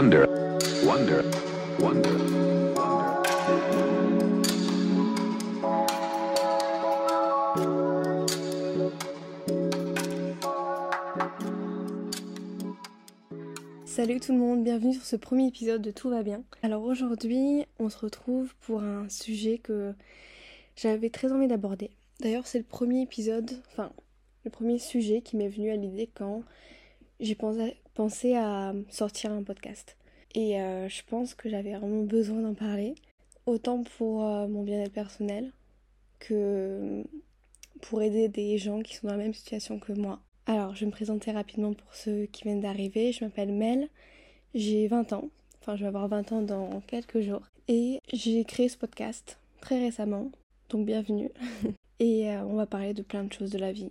Salut tout le monde, bienvenue sur ce premier épisode de Tout va bien. Alors aujourd'hui, on se retrouve pour un sujet que j'avais très envie d'aborder. D'ailleurs, c'est le premier épisode, enfin, le premier sujet qui m'est venu à l'idée quand j'ai pensé, à sortir un podcast. Et euh, je pense que j'avais vraiment besoin d'en parler, autant pour euh, mon bien-être personnel que pour aider des gens qui sont dans la même situation que moi. Alors, je vais me présenter rapidement pour ceux qui viennent d'arriver. Je m'appelle Mel, j'ai 20 ans, enfin je vais avoir 20 ans dans quelques jours. Et j'ai créé ce podcast très récemment, donc bienvenue. Et euh, on va parler de plein de choses de la vie,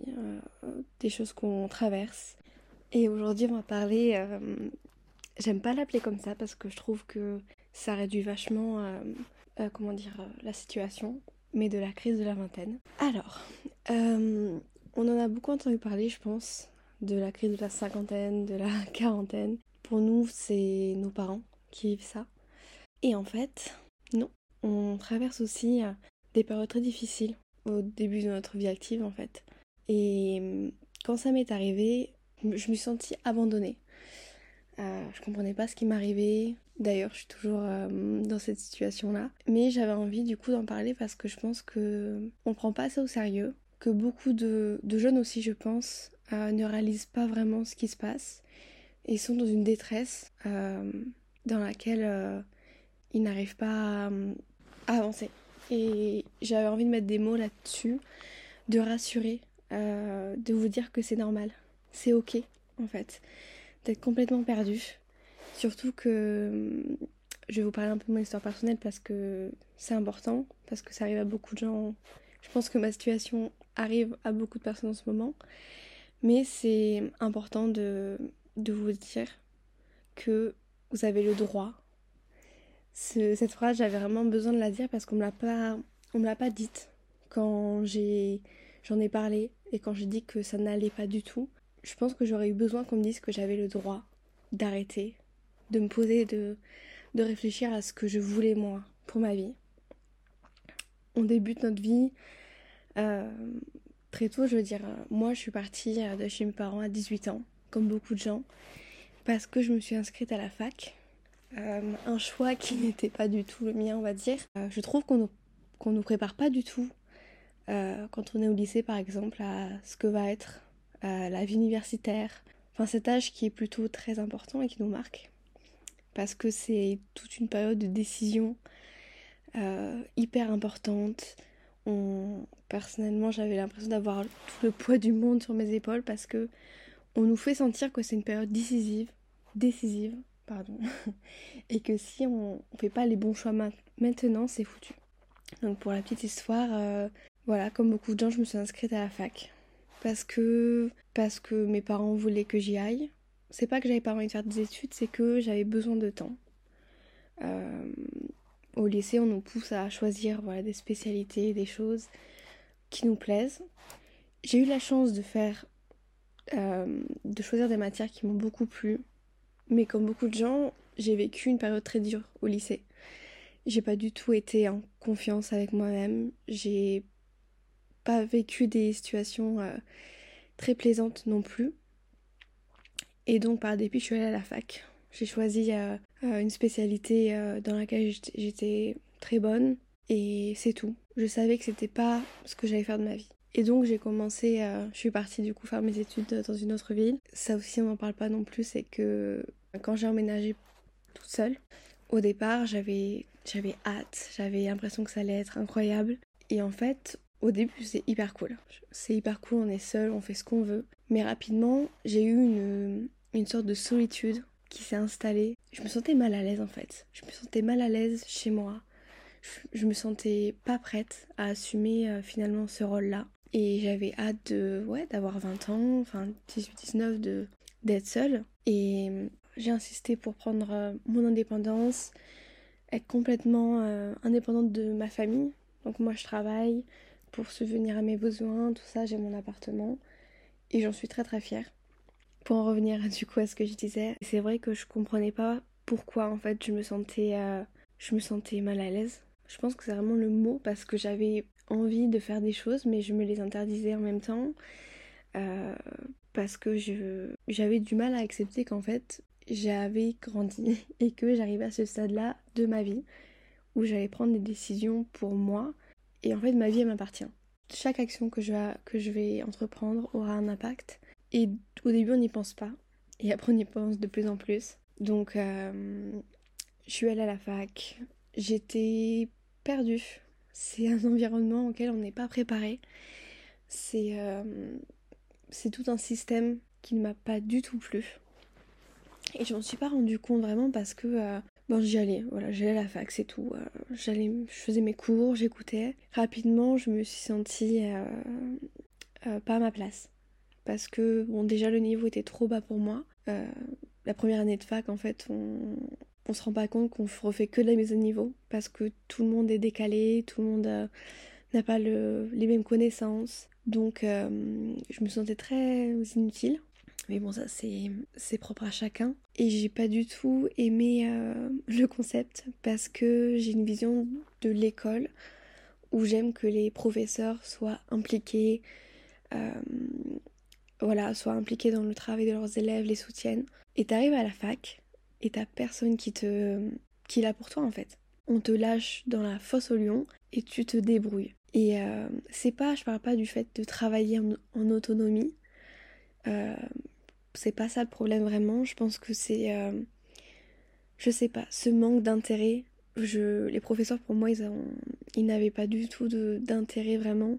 des choses qu'on traverse, et aujourd'hui, on va parler. Euh, j'aime pas l'appeler comme ça parce que je trouve que ça réduit vachement, euh, euh, comment dire, la situation, mais de la crise de la vingtaine. Alors, on en a beaucoup entendu parler, je pense, de la crise de la cinquantaine, de la quarantaine. Pour nous, c'est nos parents qui vivent ça. Et en fait, non. On traverse aussi des périodes très difficiles au début de notre vie active, en fait. Et quand ça m'est arrivé, je me suis sentie abandonnée. Euh, je comprenais pas ce qui m'arrivait. D'ailleurs, je suis toujours euh, dans cette situation-là. Mais j'avais envie du coup d'en parler parce que je pense que on prend pas ça au sérieux. Que beaucoup de, jeunes aussi, je pense, euh, ne réalisent pas vraiment ce qui se passe et sont dans une détresse euh, dans laquelle ils n'arrivent pas à, à, avancer. Et j'avais envie de mettre des mots là-dessus, de rassurer, de vous dire que c'est normal c'est ok en fait d'être complètement perdu. Surtout que je vais vous parler un peu de mon histoire personnelle parce que c'est important, parce que ça arrive à beaucoup de gens. Je pense que ma situation arrive à beaucoup de personnes en ce moment. Mais c'est important de, de vous dire que vous avez le droit. cette phrase, j'avais vraiment besoin de la dire parce qu'on on me l'a pas dite quand j'en ai parlé et quand j'ai dit que ça n'allait pas du tout je pense que j'aurais eu besoin qu'on me dise que j'avais le droit d'arrêter, de me poser, de, de réfléchir à ce que je voulais moi pour ma vie. On débute notre vie euh, très tôt, je veux dire, moi je suis partie de chez mes parents à 18 ans, comme beaucoup de gens, parce que je me suis inscrite à la fac. Euh, un choix qui n'était pas du tout le mien, on va dire. Euh, je trouve qu'on ne nous prépare pas du tout quand on est au lycée, par exemple, à ce que va être la vie universitaire. Enfin, cet âge qui est plutôt très important et qui nous marque. Parce que c'est toute une période de décision euh, hyper importante. On... Personnellement, j'avais l'impression d'avoir tout le poids du monde sur mes épaules parce que on nous fait sentir que c'est une période décisive, décisive, pardon, et que si on, ne fait pas les bons choix maintenant, c'est foutu. Donc pour la petite histoire, euh, voilà, comme beaucoup de gens, je me suis inscrite à la fac parce que parce que mes parents voulaient que j'y aille. C'est pas que j'avais pas envie de faire des études, c'est que j'avais besoin de temps. Euh, au lycée, on nous pousse à choisir des spécialités, des choses qui nous plaisent. J'ai eu la chance de faire, euh, de choisir des matières qui m'ont beaucoup plu, mais comme beaucoup de gens, j'ai vécu une période très dure au lycée. J'ai pas du tout été en confiance avec moi-même. J'ai pas vécu des situations euh, très plaisantes non plus. Et donc par dépit, je suis allée à la fac. J'ai choisi euh, euh, une spécialité dans laquelle j'étais très bonne et c'est tout. Je savais que c'était pas ce que j'allais faire de ma vie. Et donc j'ai commencé, je suis partie du coup faire mes études dans une autre ville. Ça aussi on n'en parle pas non plus, c'est que quand j'ai emménagé toute seule, au départ j'avais j'avais hâte, j'avais l'impression que ça allait être incroyable. Et en fait, au début, c'est hyper cool. C'est hyper cool, on est seul, on fait ce qu'on veut. Mais rapidement, j'ai eu une, une sorte de solitude qui s'est installée. Je me sentais mal à l'aise en fait. Je me sentais mal à l'aise chez moi. Je, me sentais pas prête à assumer euh, finalement ce rôle-là. Et j'avais hâte de, ouais, d'avoir 20 ans, enfin 18-19, de, d'être seule. Et euh, j'ai insisté pour prendre euh, mon indépendance, être complètement indépendante de ma famille. Donc moi je travaille, pour subvenir à mes besoins, tout ça, j'ai mon appartement et j'en suis très très fière. Pour en revenir du coup à ce que je disais, c'est vrai que je comprenais pas pourquoi en fait je me sentais, euh, je me sentais mal à l'aise. Je pense que c'est vraiment le mot parce que j'avais envie de faire des choses mais je me les interdisais en même temps. Euh, parce que j'avais du mal à accepter qu'en fait j'avais grandi et que j'arrivais à ce stade-là de ma vie où j'allais prendre des décisions pour moi et en fait ma vie elle m'appartient. Chaque action que je, que je vais entreprendre aura un impact et au début on n'y pense pas et après on y pense de plus en plus. Donc euh, je suis allée à la fac, j'étais perdue. C'est un environnement auquel on n'est pas préparé. C'est euh, tout un système qui ne m'a pas du tout plu. Et je m'en suis pas rendu compte vraiment parce que euh, bon j'y allais, voilà, j'allais à la fac, c'est tout. Euh, j'allais, je faisais mes cours, j'écoutais. Rapidement, je me suis sentie euh, pas à ma place. Parce que bon déjà le niveau était trop bas pour moi. la première année de fac en fait on, on se rend pas compte qu'on refait que de la mise au niveau parce que tout le monde est décalé, tout le monde n'a pas les mêmes connaissances. Donc euh, je me sentais très inutile. Mais bon, ça c'est propre à chacun. Et j'ai pas du tout aimé euh, le concept parce que j'ai une vision de l'école où j'aime que les professeurs soient impliqués, euh, voilà, soient impliqués dans le travail de leurs élèves, les soutiennent. Et t'arrives à la fac et t'as personne qui te, qui là pour toi en fait. On te lâche dans la fosse au lion et tu te débrouilles. Et euh, c'est pas, je parle pas du fait de travailler en, autonomie. C'est pas ça le problème vraiment. Je pense que c'est, euh, je sais pas, ce manque d'intérêt. Je, les professeurs pour moi, ils, ils n'avaient pas du tout d'intérêt vraiment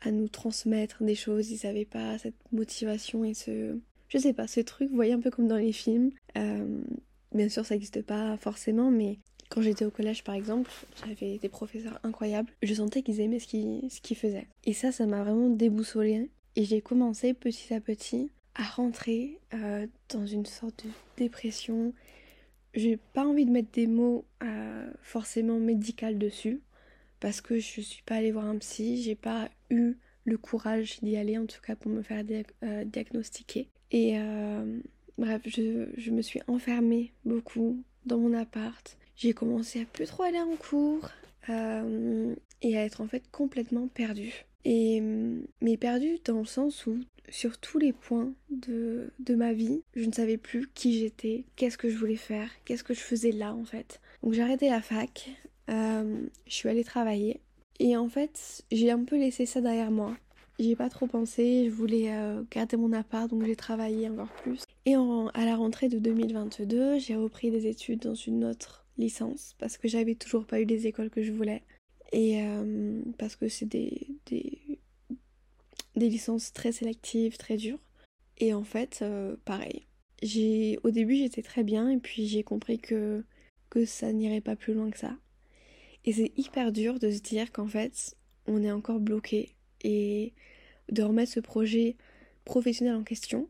à nous transmettre des choses. Ils avaient pas cette motivation et ce, je sais pas, ce truc. Vous voyez un peu comme dans les films. bien sûr, ça n'existe pas forcément, mais quand j'étais au collège par exemple, j'avais des professeurs incroyables. Je sentais qu'ils aimaient ce qu'ils faisaient. Et ça, ça m'a vraiment déboussolée. Et j'ai commencé petit à petit à rentrer euh, dans une sorte de dépression. J'ai pas envie de mettre des mots euh, forcément médical dessus parce que je suis pas allée voir un psy, j'ai pas eu le courage d'y aller en tout cas pour me faire euh, diagnostiquer. Et bref, je, me suis enfermée beaucoup dans mon appart j'ai commencé à plus trop aller en cours et à être en fait complètement perdue. Et, mais perdue dans le sens où sur tous les points de, de ma vie, je ne savais plus qui j'étais, qu'est-ce que je voulais faire, qu'est-ce que je faisais là en fait. Donc j'ai arrêté la fac, euh, je suis allée travailler et en fait j'ai un peu laissé ça derrière moi. J'ai pas trop pensé, je voulais euh, garder mon appart donc j'ai travaillé encore plus. Et à la rentrée de 2022, j'ai repris des études dans une autre licence parce que j'avais toujours pas eu les écoles que je voulais et euh, parce que c'est des, des, des, licences très sélectives, très dures. Et en fait, euh, pareil. J'ai, au début, j'étais très bien et puis j'ai compris que, que ça n'irait pas plus loin que ça. Et c'est hyper dur de se dire qu'en fait, on est encore bloqué et de remettre ce projet professionnel en question.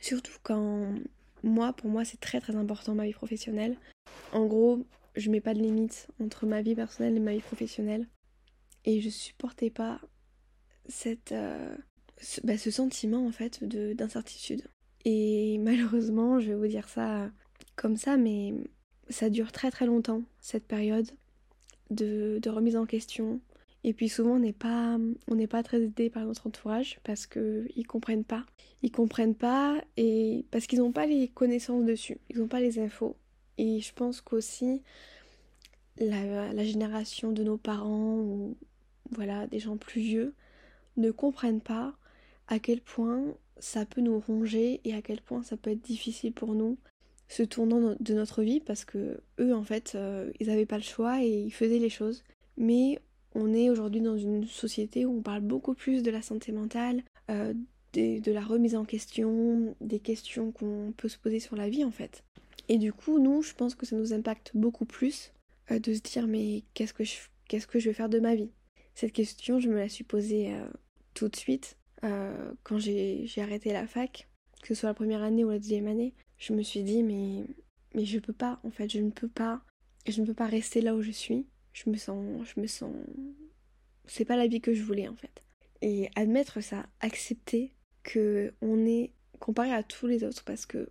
Surtout quand moi, pour moi, c'est très très important ma vie professionnelle. En gros, je mets pas de limite entre ma vie personnelle et ma vie professionnelle. Et je supportais pas cette, euh, bah, ce, sentiment en fait d'incertitude. Et malheureusement, je vais vous dire ça comme ça, mais ça dure très très longtemps, cette période de, de remise en question. Et puis souvent, on n'est pas, on n'est pas très aidé par notre entourage parce qu'ils comprennent pas. Ils comprennent pas et parce qu'ils n'ont pas les connaissances dessus, ils n'ont pas les infos. Et je pense qu'aussi la, génération de nos parents ou voilà des gens plus vieux ne comprennent pas à quel point ça peut nous ronger et à quel point ça peut être difficile pour nous ce tournant de notre vie parce que eux en fait euh, ils n'avaient pas le choix et ils faisaient les choses mais on est aujourd'hui dans une société où on parle beaucoup plus de la santé mentale, euh, de la remise en question, des questions qu'on peut se poser sur la vie en fait. Et du coup, nous, je pense que ça nous impacte beaucoup plus euh, de se dire mais qu'est-ce que je qu'est-ce vais faire de ma vie? Cette question, je me la suis posée euh, tout de suite euh, quand j'ai arrêté la fac, que ce soit la première année ou la deuxième année. Je me suis dit mais mais je peux pas en fait, je ne peux pas je ne peux pas rester là où je suis. Je me sens je me sens c'est pas la vie que je voulais en fait. Et admettre ça, accepter que on est comparé à tous les autres parce que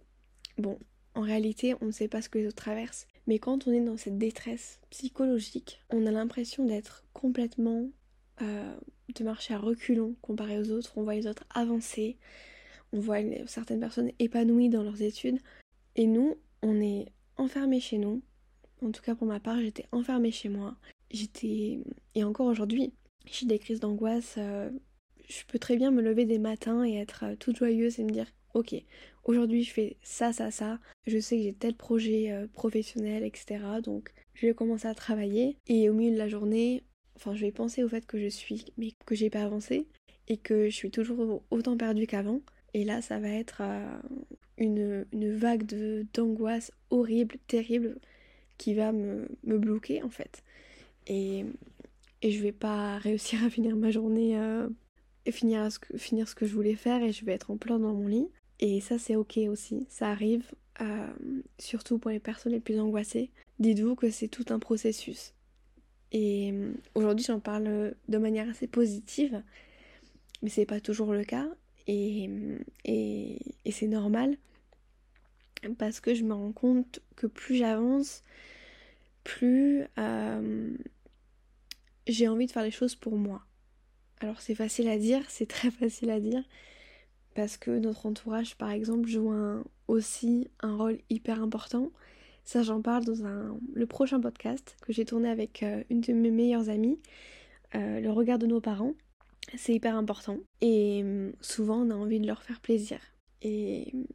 bon, en réalité, on ne sait pas ce que les autres traversent. Mais quand on est dans cette détresse psychologique, on a l'impression d'être complètement. Euh, de marcher à reculons comparé aux autres. On voit les autres avancer. On voit certaines personnes épanouies dans leurs études. Et nous, on est enfermés chez nous. En tout cas, pour ma part, j'étais enfermée chez moi. J'étais. Et encore aujourd'hui, j'ai des crises d'angoisse. Euh, je peux très bien me lever des matins et être euh, toute joyeuse et me dire ok, aujourd'hui je fais ça, ça, ça, je sais que j'ai tel projet euh, professionnel, etc. Donc je vais commencer à travailler et au milieu de la journée, enfin je vais penser au fait que je suis, mais que j'ai pas avancé et que je suis toujours autant perdue qu'avant. Et là, ça va être euh, une, vague d'angoisse horrible, terrible, qui va me, me, bloquer en fait. Et, et je vais pas réussir à finir ma journée euh, et finir, ce que, finir ce que je voulais faire et je vais être en plein dans mon lit. Et ça, c'est ok aussi. Ça arrive, euh, surtout pour les personnes les plus angoissées. Dites-vous que c'est tout un processus. Et euh, aujourd'hui, j'en parle de manière assez positive, mais c'est pas toujours le cas. Et, et, et c'est normal parce que je me rends compte que plus j'avance, plus euh, j'ai envie de faire les choses pour moi. Alors c'est facile à dire, c'est très facile à dire, parce que notre entourage, par exemple, joue aussi un rôle hyper important. Ça, j'en parle dans un, le prochain podcast que j'ai tourné avec euh, une de mes meilleures amies, euh, le regard de nos parents. C'est hyper important. Et hum, souvent, on a envie de leur faire plaisir. Et hum,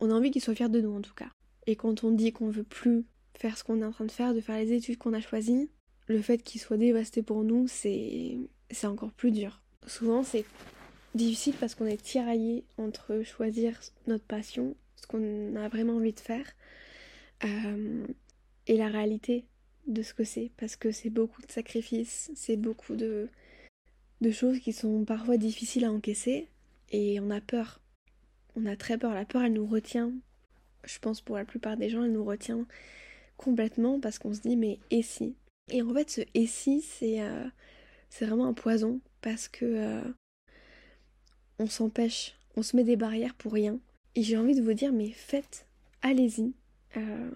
on a envie qu'ils soient fiers de nous, en tout cas. Et quand on dit qu'on veut plus faire ce qu'on est en train de faire, de faire les études qu'on a choisies, le fait qu'ils soient dévastés pour nous, c'est encore plus dur. Souvent, c'est difficile parce qu'on est tiraillé entre choisir notre passion, ce qu'on a vraiment envie de faire, euh, et la réalité de ce que c'est, parce que c'est beaucoup de sacrifices, c'est beaucoup de, choses qui sont parfois difficiles à encaisser, et on a peur. On a très peur. La peur, elle nous retient. Je pense pour la plupart des gens, elle nous retient complètement parce qu'on se dit mais et si? Et en fait, ce et si, c'est euh, c'est vraiment un poison parce que euh, on s'empêche, on se met des barrières pour rien. Et j'ai envie de vous dire, mais faites, allez-y, euh,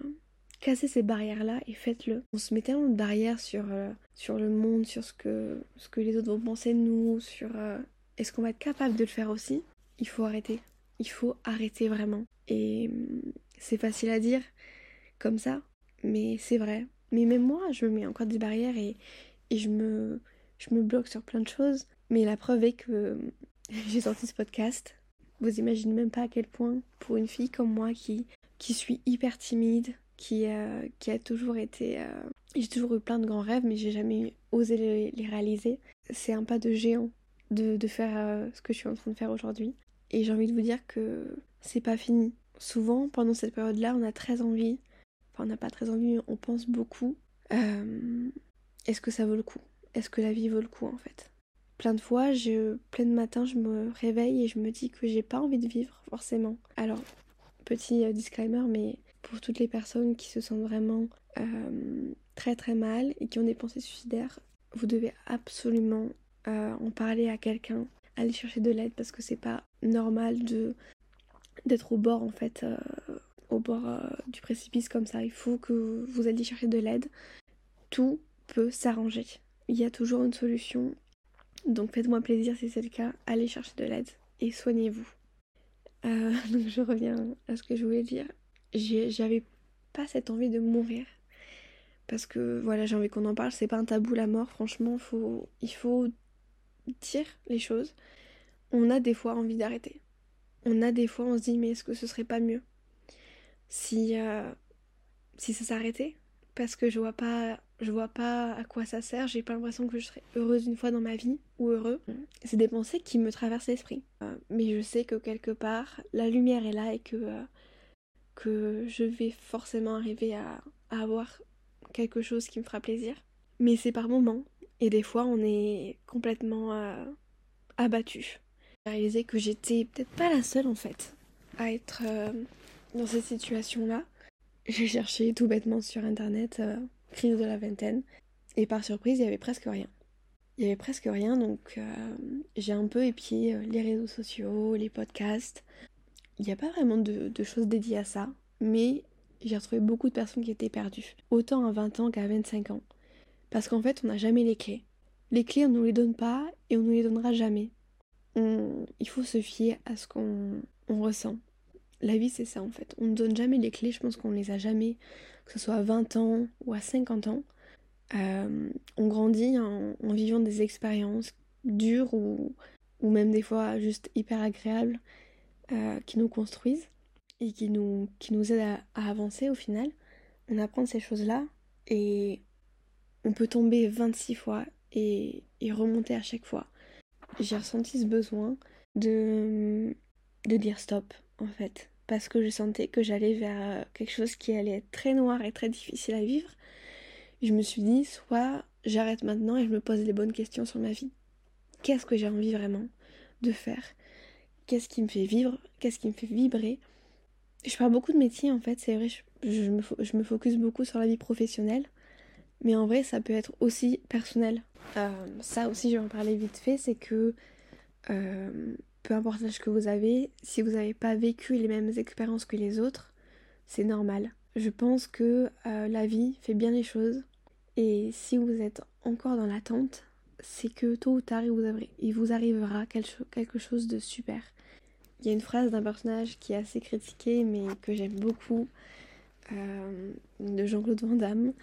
cassez ces barrières-là et faites-le. On se met tellement de barrières sur, euh, sur le monde, sur ce que, ce que les autres vont penser de nous, sur euh, est-ce qu'on va être capable de le faire aussi? Il faut arrêter. Il faut arrêter vraiment. Et hum, c'est facile à dire comme ça, mais c'est vrai. Mais même moi, je me mets encore des barrières et, et je, me, je me bloque sur plein de choses. Mais la preuve est que j'ai sorti ce podcast. Vous imaginez même pas à quel point, pour une fille comme moi qui, qui suis hyper timide, qui, euh, qui a toujours été. Euh, j'ai toujours eu plein de grands rêves, mais j'ai jamais osé les, réaliser. C'est un pas de géant de, de faire euh, ce que je suis en train de faire aujourd'hui. Et j'ai envie de vous dire que c'est pas fini. Souvent, pendant cette période-là, on a très envie. Enfin, on n'a pas très envie, on pense beaucoup. Est-ce que ça vaut le coup? Est-ce que la vie vaut le coup en fait? Plein de fois, je, plein de matins, je me réveille et je me dis que j'ai pas envie de vivre forcément. Alors, petit euh, disclaimer, mais pour toutes les personnes qui se sentent vraiment euh, très très mal et qui ont des pensées suicidaires, vous devez absolument euh, en parler à quelqu'un, aller chercher de l'aide parce que c'est pas normal de d'être au bord en fait, au bord du précipice comme ça. Il faut que vous alliez chercher de l'aide. Tout peut s'arranger. Il y a toujours une solution donc faites-moi plaisir si c'est le cas, allez chercher de l'aide et soignez-vous. Euh, donc je reviens à ce que je voulais dire. J'avais pas cette envie de mourir. Parce que voilà, j'ai envie qu'on en parle, c'est pas un tabou la mort, franchement, faut, il faut dire les choses. On a des fois envie d'arrêter. On a des fois, on se dit, mais est-ce que ce serait pas mieux si, euh, si ça s'arrêtait? Parce que je vois pas je vois pas à quoi ça sert, j'ai pas l'impression que je serai heureuse une fois dans ma vie, ou heureux. C'est des pensées qui me traversent l'esprit. Euh, mais je sais que quelque part, la lumière est là et que, euh, que je vais forcément arriver à, avoir quelque chose qui me fera plaisir. Mais c'est par moments, et des fois on est complètement euh, abattu. J'ai réalisé que j'étais peut-être pas la seule en fait à être dans cette situation-là. J'ai cherché tout bêtement sur internet crise de la vingtaine. Et par surprise, il y avait presque rien. Il y avait presque rien, donc euh, j'ai un peu épié euh, les réseaux sociaux, les podcasts. Il n'y a pas vraiment de, choses dédiées à ça, mais j'ai retrouvé beaucoup de personnes qui étaient perdues, autant à 20 ans qu'à 25 ans. Parce qu'en fait, on n'a jamais les clés. Les clés, on ne nous les donne pas et on ne nous les donnera jamais. Il faut se fier à ce qu'on ressent. La vie, c'est ça en fait. On ne donne jamais les clés, je pense qu'on ne les a jamais, que ce soit à 20 ans ou à 50 ans. Euh, on grandit en, vivant des expériences dures ou, ou, même des fois juste hyper agréables euh, qui nous construisent et qui nous, qui nous aident à, avancer au final. On apprend ces choses-là et on peut tomber 26 fois et, et remonter à chaque fois. J'ai ressenti ce besoin de, de dire stop en fait parce que je sentais que j'allais vers quelque chose qui allait être très noir et très difficile à vivre. Je me suis dit, soit j'arrête maintenant et je me pose les bonnes questions sur ma vie. Qu'est-ce que j'ai envie vraiment de faire? Qu'est-ce qui me fait vivre? Qu'est-ce qui me fait vibrer? Je parle beaucoup de métiers en fait, c'est vrai, je, me, je, me, focus beaucoup sur la vie professionnelle, mais en vrai ça peut être aussi personnel. Euh, ça aussi je vais en parler vite fait, c'est que euh, peu importe l'âge que vous avez, si vous n'avez pas vécu les mêmes expériences que les autres, c'est normal. Je pense que euh, la vie fait bien les choses et si vous êtes encore dans l'attente, c'est que tôt ou tard il vous, arrivera quelque chose de super. Il y a une phrase d'un personnage qui est assez critiqué mais que j'aime beaucoup, euh, de Jean-Claude Van Damme.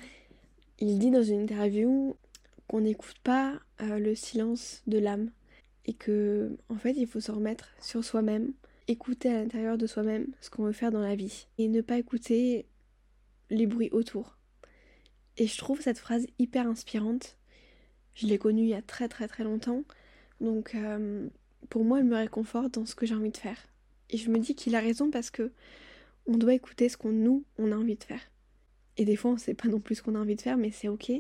Il dit dans une interview qu'on n'écoute pas euh, le silence de l'âme et que en fait il faut se remettre sur soi-même, écouter à l'intérieur de soi-même ce qu'on veut faire dans la vie et ne pas écouter les bruits autour. Et je trouve cette phrase hyper inspirante. Je l'ai connue il y a très très très longtemps. Donc euh, pour moi elle me réconforte dans ce que j'ai envie de faire. Et je me dis qu'il a raison parce que on doit écouter ce qu'on nous on a envie de faire. Et des fois on sait pas non plus ce qu'on a envie de faire mais c'est ok.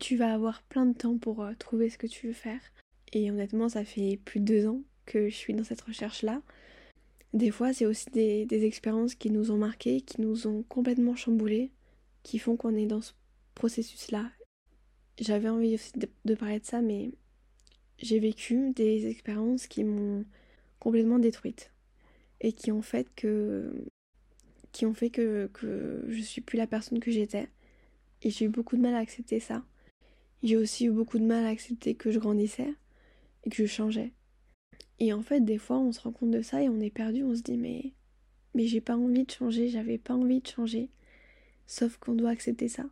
Tu vas avoir plein de temps pour euh, trouver ce que tu veux faire. Et honnêtement, ça fait plus de deux ans que je suis dans cette recherche-là. Des fois, c'est aussi des, expériences qui nous ont marqués, qui nous ont complètement chamboulés, qui font qu'on est dans ce processus-là. J'avais envie aussi de, parler de ça, mais j'ai vécu des expériences qui m'ont complètement détruite et qui ont fait que qui ont fait que, que je suis plus la personne que j'étais et j'ai eu beaucoup de mal à accepter ça. J'ai aussi eu beaucoup de mal à accepter que je grandissais et que je changeais. Et en fait, des fois, on se rend compte de ça et on est perdu, on se dit mais mais j'ai pas envie de changer, j'avais pas envie de changer. Sauf qu'on doit accepter ça.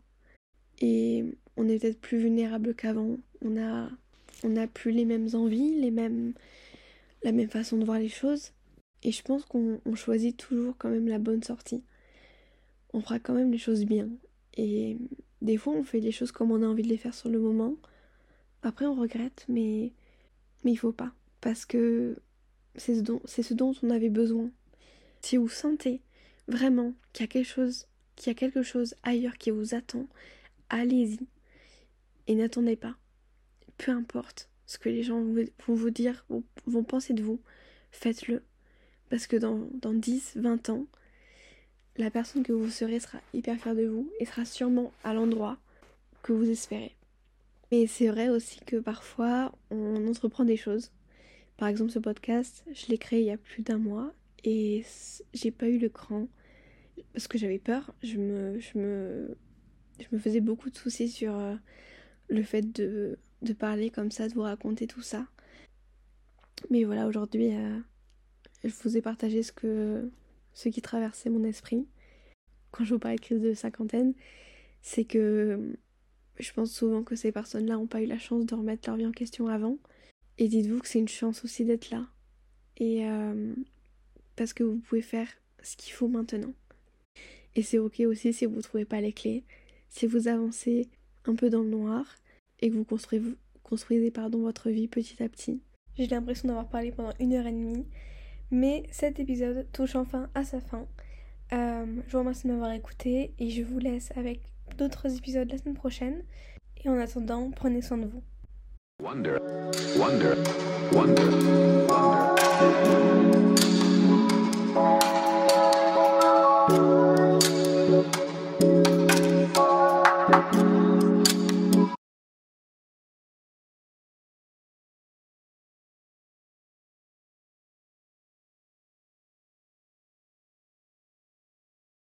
Et on est peut-être plus vulnérable qu'avant. On a on a plus les mêmes envies, les mêmes la même façon de voir les choses. Et je pense qu'on choisit toujours quand même la bonne sortie. On fera quand même les choses bien. Et des fois, on fait les choses comme on a envie de les faire sur le moment. Après, on regrette, mais mais il faut pas. Parce que c'est ce, dont, on avait besoin. Si vous sentez vraiment qu'il y a quelque chose, qu'il y a quelque chose ailleurs qui vous attend, allez-y. Et n'attendez pas. Peu importe ce que les gens vont vous dire, vont penser de vous, faites-le. Parce que dans, dans 10, 20 ans, la personne que vous serez sera hyper fière de vous et sera sûrement à l'endroit que vous espérez. Mais c'est vrai aussi que parfois on entreprend des choses. Par exemple, ce podcast, je l'ai créé il y a plus d'un mois et j'ai pas eu le cran parce que j'avais peur. Je me, je, me, je me faisais beaucoup de soucis sur euh, le fait de, de parler comme ça, de vous raconter tout ça. Mais voilà, aujourd'hui, euh, je vous ai partagé ce, que, ce qui traversait mon esprit quand je vous parlais de crise de cinquantaine. C'est que je pense souvent que ces personnes-là n'ont pas eu la chance de remettre leur vie en question avant. Et dites-vous que c'est une chance aussi d'être là. Et euh, parce que vous pouvez faire ce qu'il faut maintenant. Et c'est ok aussi si vous ne trouvez pas les clés, si vous avancez un peu dans le noir et que vous construisez, pardon, votre vie petit à petit. J'ai l'impression d'avoir parlé pendant une heure et demie, mais cet épisode touche enfin à sa fin. Euh, je vous remercie de m'avoir écouté et je vous laisse avec d'autres épisodes la semaine prochaine. Et en attendant, prenez soin de vous.